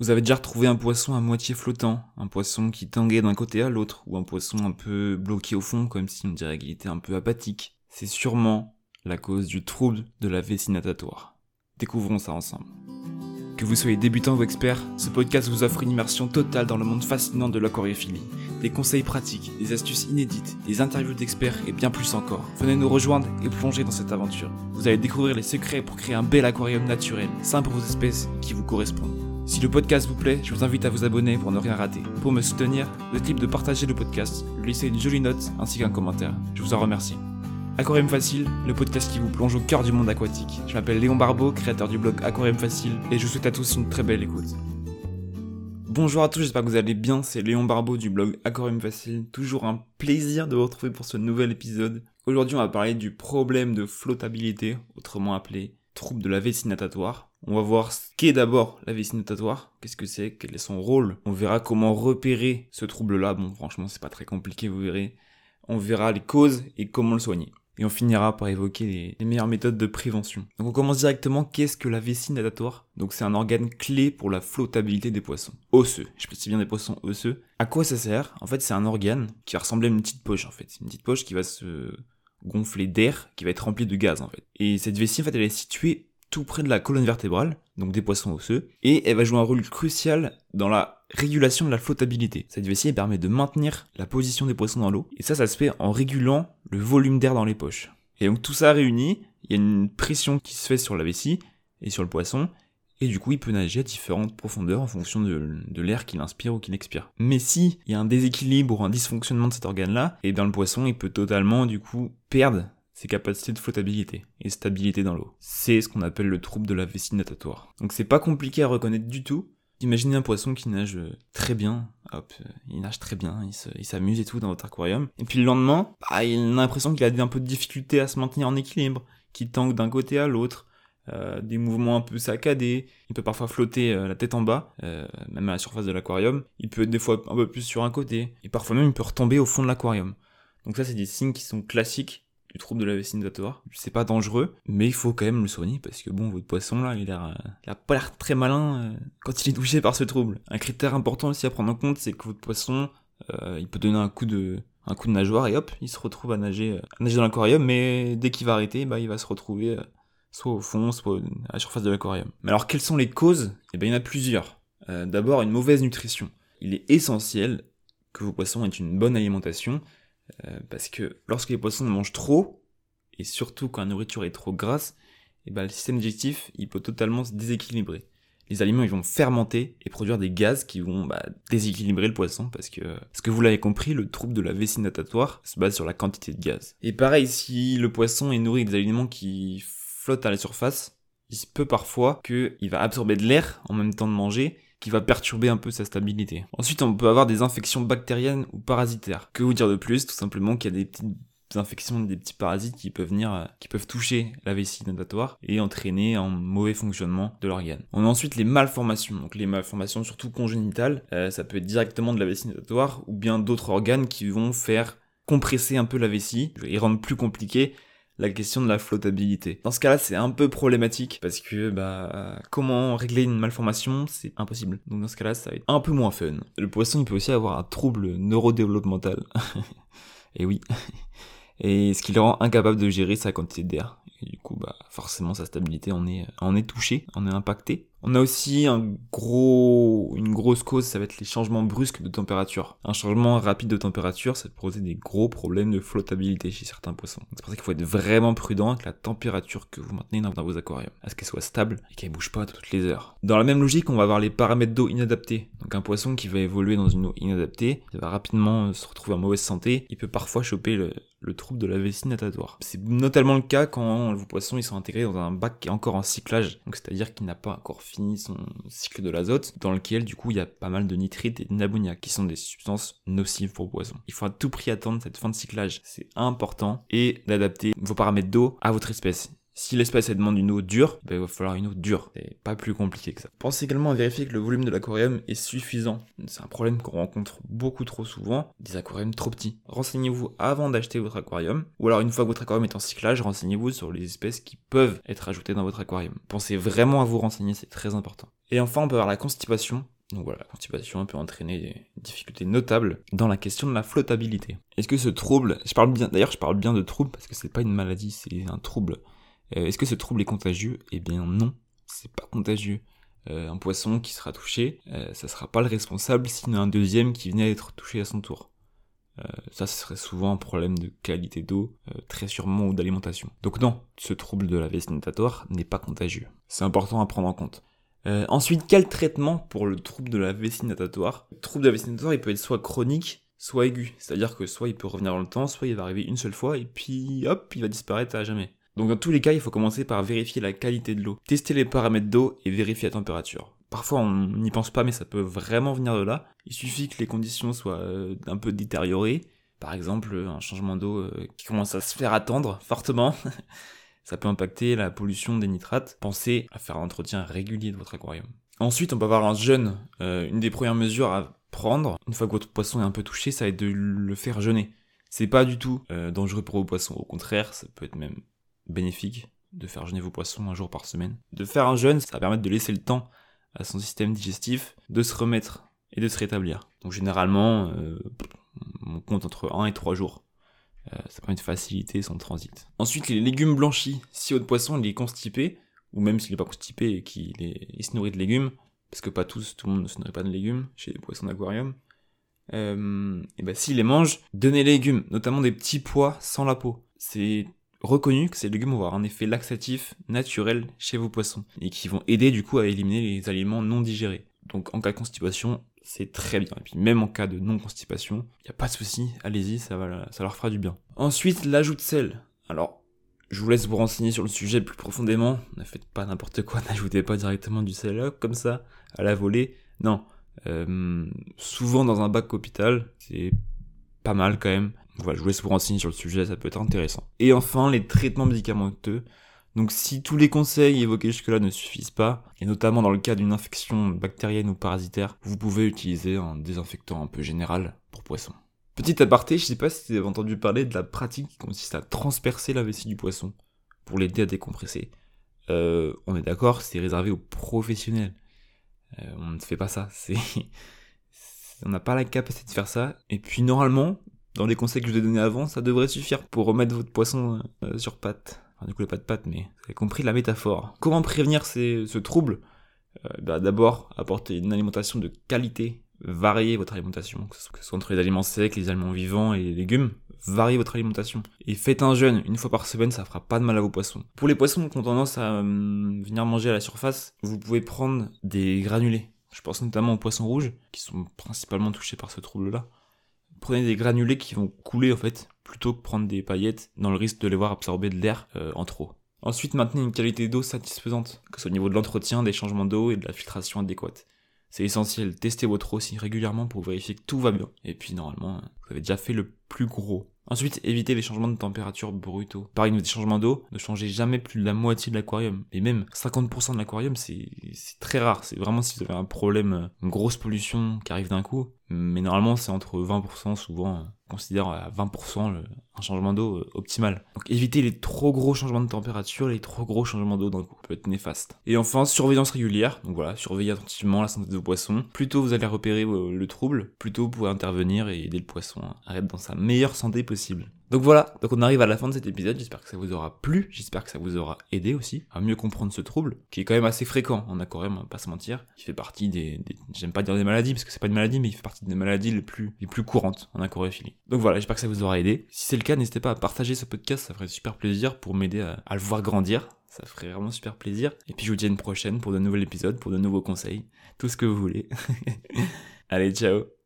Vous avez déjà retrouvé un poisson à moitié flottant, un poisson qui tanguait d'un côté à l'autre, ou un poisson un peu bloqué au fond, comme si on dirait qu'il était un peu apathique. C'est sûrement la cause du trouble de la vessie natatoire. Découvrons ça ensemble. Que vous soyez débutant ou expert, ce podcast vous offre une immersion totale dans le monde fascinant de l'aquariophilie. Des conseils pratiques, des astuces inédites, des interviews d'experts et bien plus encore. Venez nous rejoindre et plonger dans cette aventure. Vous allez découvrir les secrets pour créer un bel aquarium naturel, simple pour vos espèces qui vous correspondent. Si le podcast vous plaît, je vous invite à vous abonner pour ne rien rater. Pour me soutenir, le type de partager le podcast, lui laisser une jolie note ainsi qu'un commentaire. Je vous en remercie. Aquarium Facile, le podcast qui vous plonge au cœur du monde aquatique. Je m'appelle Léon Barbeau, créateur du blog Aquarium Facile, et je vous souhaite à tous une très belle écoute. Bonjour à tous, j'espère que vous allez bien, c'est Léon Barbeau du blog Aquarium Facile. Toujours un plaisir de vous retrouver pour ce nouvel épisode. Aujourd'hui on va parler du problème de flottabilité, autrement appelé trouble de la vessie natatoire. On va voir ce qu'est d'abord la vessie natatoire, qu'est-ce que c'est, quel est son rôle. On verra comment repérer ce trouble-là. Bon, franchement, c'est pas très compliqué, vous verrez. On verra les causes et comment le soigner. Et on finira par évoquer les, meilleures méthodes de prévention. Donc on commence directement, qu'est-ce que la vessie natatoire Donc c'est un organe clé pour la flottabilité des poissons. Osseux, je précise bien des poissons osseux. À quoi ça sert? En fait c'est un organe qui va ressembler à une petite poche en fait. Une petite poche qui va se gonfler d'air, qui va être remplie de gaz en fait. Et cette vessie en fait elle est située tout près de la colonne vertébrale, donc des poissons osseux, et elle va jouer un rôle crucial dans la régulation de la flottabilité. Cette vessie permet de maintenir la position des poissons dans l'eau, et ça, ça se fait en régulant le volume d'air dans les poches. Et donc tout ça réuni, il y a une pression qui se fait sur la vessie et sur le poisson, et du coup il peut nager à différentes profondeurs en fonction de, l'air qu'il inspire ou qu'il expire. Mais si il y a un déséquilibre ou un dysfonctionnement de cet organe-là, et bien le poisson il peut totalement du coup perdre ses capacités de flottabilité et stabilité dans l'eau. C'est ce qu'on appelle le trouble de la vessie natatoire. Donc c'est pas compliqué à reconnaître du tout. Imaginez un poisson qui nage euh, très bien, hop, euh, il nage très bien, il s'amuse et tout dans votre aquarium. Et puis le lendemain, bah, il a l'impression qu'il a un peu de difficulté à se maintenir en équilibre, qu'il tangue d'un côté à l'autre, euh, des mouvements un peu saccadés, il peut parfois flotter la tête en bas, même à la surface de l'aquarium, il peut être des fois un peu plus sur un côté, et parfois même il peut retomber au fond de l'aquarium. Donc ça c'est des signes qui sont classiques trouble de la vessie. C'est pas dangereux, mais il faut quand même le soigner parce que bon, votre poisson là, il a, pas l'air très malin euh, quand il est touché par ce trouble. Un critère important aussi à prendre en compte, c'est que votre poisson, euh, il peut donner un coup de, nageoire et hop, il se retrouve à nager, euh, dans l'aquarium, mais dès qu'il va arrêter, bah, il va se retrouver soit au fond, soit à la surface de l'aquarium. Mais alors, quelles sont les causes? Eh bien, il y en a plusieurs. D'abord, une mauvaise nutrition. Il est essentiel que vos poissons aient une bonne alimentation euh, parce que lorsque les poissons mangent trop, et surtout quand la nourriture est trop grasse, et eh ben, le système digestif il peut totalement se déséquilibrer. Les aliments ils vont fermenter et produire des gaz qui vont bah, déséquilibrer le poisson parce que, ce que vous l'avez compris, le trouble de la vessie natatoire se base sur la quantité de gaz. Et pareil, si le poisson est nourri des aliments qui flottent à la surface, il se peut parfois qu'il va absorber de l'air en même temps de manger qui va perturber un peu sa stabilité. Ensuite, on peut avoir des infections bactériennes ou parasitaires. Que vous dire de plus? Tout simplement qu'il y a des petites infections, des petits parasites qui peuvent venir, euh, qui peuvent toucher la vessie natatoire et entraîner un mauvais fonctionnement de l'organe. On a ensuite les malformations. Donc les malformations surtout congénitales, euh, ça peut être directement de la vessie natatoire ou bien d'autres organes qui vont faire compresser un peu la vessie et rendre plus compliqué la question de la flottabilité. Dans ce cas-là, c'est un peu problématique parce que bah comment régler une malformation, c'est impossible. Donc dans ce cas-là, ça va être un peu moins fun. Le poisson, il peut aussi avoir un trouble neurodéveloppemental. Et oui. Et ce qui le rend incapable de gérer sa quantité d'air. Et du coup, bah, forcément, sa stabilité en est, en est touchée, en est impactée. On a aussi une grosse cause, ça va être les changements brusques de température. Un changement rapide de température, ça peut poser des gros problèmes de flottabilité chez certains poissons. C'est pour ça qu'il faut être vraiment prudent avec la température que vous maintenez dans vos aquariums. À ce qu'elle soit stable et qu'elle bouge pas toutes les heures. Dans la même logique, on va avoir les paramètres d'eau inadaptés. Donc un poisson qui va évoluer dans une eau inadaptée, il va rapidement se retrouver en mauvaise santé, il peut parfois choper le, le trouble de la vessie natatoire. C'est notamment le cas quand vos poissons ils sont intégrés dans un bac qui est encore en cyclage, c'est-à-dire qu'il n'a pas encore fini son cycle de l'azote, dans lequel du coup il y a pas mal de nitrites et d'ammoniac, qui sont des substances nocives pour le poisson. Il faut à tout prix attendre cette fin de cyclage, c'est important, et d'adapter vos paramètres d'eau à votre espèce. Si l'espèce demande une eau dure, ben, il va falloir une eau dure. C'est pas plus compliqué que ça. Pensez également à vérifier que le volume de l'aquarium est suffisant. C'est un problème qu'on rencontre beaucoup trop souvent, des aquariums trop petits. Renseignez-vous avant d'acheter votre aquarium, ou alors une fois que votre aquarium est en cyclage, renseignez-vous sur les espèces qui peuvent être ajoutées dans votre aquarium. Pensez vraiment à vous renseigner, c'est très important. Et enfin, on peut avoir la constipation. Donc voilà, la constipation peut entraîner des difficultés notables dans la question de la flottabilité. Est-ce que ce trouble, je parle bien, d'ailleurs je parle bien de trouble parce que c'est pas une maladie, c'est un trouble. Euh, est-ce que ce trouble est contagieux? Eh bien non, c'est pas contagieux. Euh, un poisson qui sera touché, euh, ça sera pas le responsable s'il y en a un deuxième qui venait à être touché à son tour. ça, ce serait souvent un problème de qualité d'eau, très sûrement, ou d'alimentation. Donc non, ce trouble de la vessie natatoire n'est pas contagieux. C'est important à prendre en compte. Euh, ensuite, quel traitement pour le trouble de la vessie natatoire Le trouble de la vessie natatoire, il peut être soit chronique, soit aigu. C'est-à-dire que soit il peut revenir dans le temps, soit il va arriver une seule fois, et puis hop, il va disparaître à jamais. Donc dans tous les cas, il faut commencer par vérifier la qualité de l'eau, tester les paramètres d'eau et vérifier la température. Parfois on n'y pense pas mais ça peut vraiment venir de là. Il suffit que les conditions soient euh, un peu détériorées. Par exemple, un changement d'eau euh, qui commence à se faire attendre fortement. ça peut impacter la pollution des nitrates. Pensez à faire un entretien régulier de votre aquarium. Ensuite, on peut avoir un jeûne. Euh, une des premières mesures à prendre, une fois que votre poisson est un peu touché, ça va être de le faire jeûner. C'est pas du tout dangereux pour vos poissons. Au contraire, ça peut être même bénéfique de faire jeûner vos poissons un jour par semaine. De faire un jeûne, ça va permettre de laisser le temps à son système digestif de se remettre et de se rétablir. Donc généralement, euh, on compte entre 1 et 3 jours. Euh, ça permet de faciliter son transit. Ensuite, les légumes blanchis. Si votre poisson est constipé, ou même s'il n'est pas constipé et qu'il se nourrit de légumes, parce que pas tous, tout le monde ne se nourrit pas de légumes chez les poissons d'aquarium, euh, et ben s'il les mange, donnez les légumes, notamment des petits pois sans la peau. C'est reconnu que ces légumes vont avoir un effet laxatif naturel chez vos poissons et qui vont aider du coup à éliminer les aliments non digérés. Donc en cas de constipation, c'est très bien. Et puis même en cas de non-constipation, il n'y a pas de souci, allez-y, ça, va, ça leur fera du bien. Ensuite, l'ajout de sel. Alors, je vous laisse vous renseigner sur le sujet plus profondément. Ne faites pas n'importe quoi, n'ajoutez pas directement du sel comme ça, à la volée. Non. Euh, souvent dans un bac hôpital, c'est pas mal quand même. Voilà, je vous laisse vous renseigner sur le sujet, ça peut être intéressant. Et enfin, les traitements médicamenteux. Donc si tous les conseils évoqués jusque-là ne suffisent pas, et notamment dans le cas d'une infection bactérienne ou parasitaire, vous pouvez utiliser un désinfectant un peu général pour poisson. Petit aparté, je sais pas si vous avez entendu parler de la pratique qui consiste à transpercer la vessie du poisson pour l'aider à décompresser. Euh, on est d'accord, c'est réservé aux professionnels. Euh, on ne fait pas ça. On n'a pas la capacité de faire ça. Et puis normalement, dans les conseils que je vous ai donnés avant, ça devrait suffire pour remettre votre poisson euh, sur pattes. Enfin, du coup, pas de pattes, mais vous avez compris la métaphore. Comment prévenir ce trouble? Euh, bah, D'abord, apporter une alimentation de qualité, varier votre alimentation, que ce soit entre les aliments secs, les aliments vivants et les légumes, variez votre alimentation. Et faites un jeûne une fois par semaine, ça fera pas de mal à vos poissons. Pour les poissons qui ont tendance à hum, venir manger à la surface, vous pouvez prendre des granulés. Je pense notamment aux poissons rouges, qui sont principalement touchés par ce trouble-là. Prenez des granulés qui vont couler en fait plutôt que prendre des paillettes dans le risque de les voir absorber de l'air euh, en trop. Ensuite, maintenez une qualité d'eau satisfaisante, que ce soit au niveau de l'entretien, des changements d'eau et de la filtration adéquate. C'est essentiel, testez votre eau aussi régulièrement pour vérifier que tout va bien. Et puis normalement, vous avez déjà fait le plus gros. Ensuite, évitez les changements de température brutaux. Pareil, des changements d'eau, ne changez jamais plus de la moitié de l'aquarium. Et même 50% de l'aquarium, c'est très rare. C'est vraiment si vous avez un problème, une grosse pollution qui arrive d'un coup. Mais normalement, c'est entre 20% souvent considère à 20% un changement d'eau euh, optimal. Donc évitez les trop gros changements de température, les trop gros changements d'eau d'un coup, peut être néfaste. Et enfin, surveillance régulière, donc voilà, surveillez attentivement la santé de vos poissons. Plus vous allez repérer euh, le trouble, plus tôt vous pouvez intervenir et aider le poisson à être dans sa meilleure santé possible. Donc voilà, donc on arrive à la fin de cet épisode, j'espère que ça vous aura plu, j'espère que ça vous aura aidé aussi à mieux comprendre ce trouble, qui est quand même assez fréquent en aquarium, on va pas se mentir, qui fait partie des, j'aime pas dire des maladies, parce que c'est pas une maladie, mais il fait partie des maladies les plus, les plus courantes en aquariophilie. Donc voilà, j'espère que ça vous aura aidé. Si c'est le cas, n'hésitez pas à partager ce podcast, ça ferait super plaisir pour m'aider à, à le voir grandir, ça ferait vraiment super plaisir. Et puis je vous dis à une prochaine pour de nouveaux épisodes, pour de nouveaux conseils, tout ce que vous voulez. Allez, ciao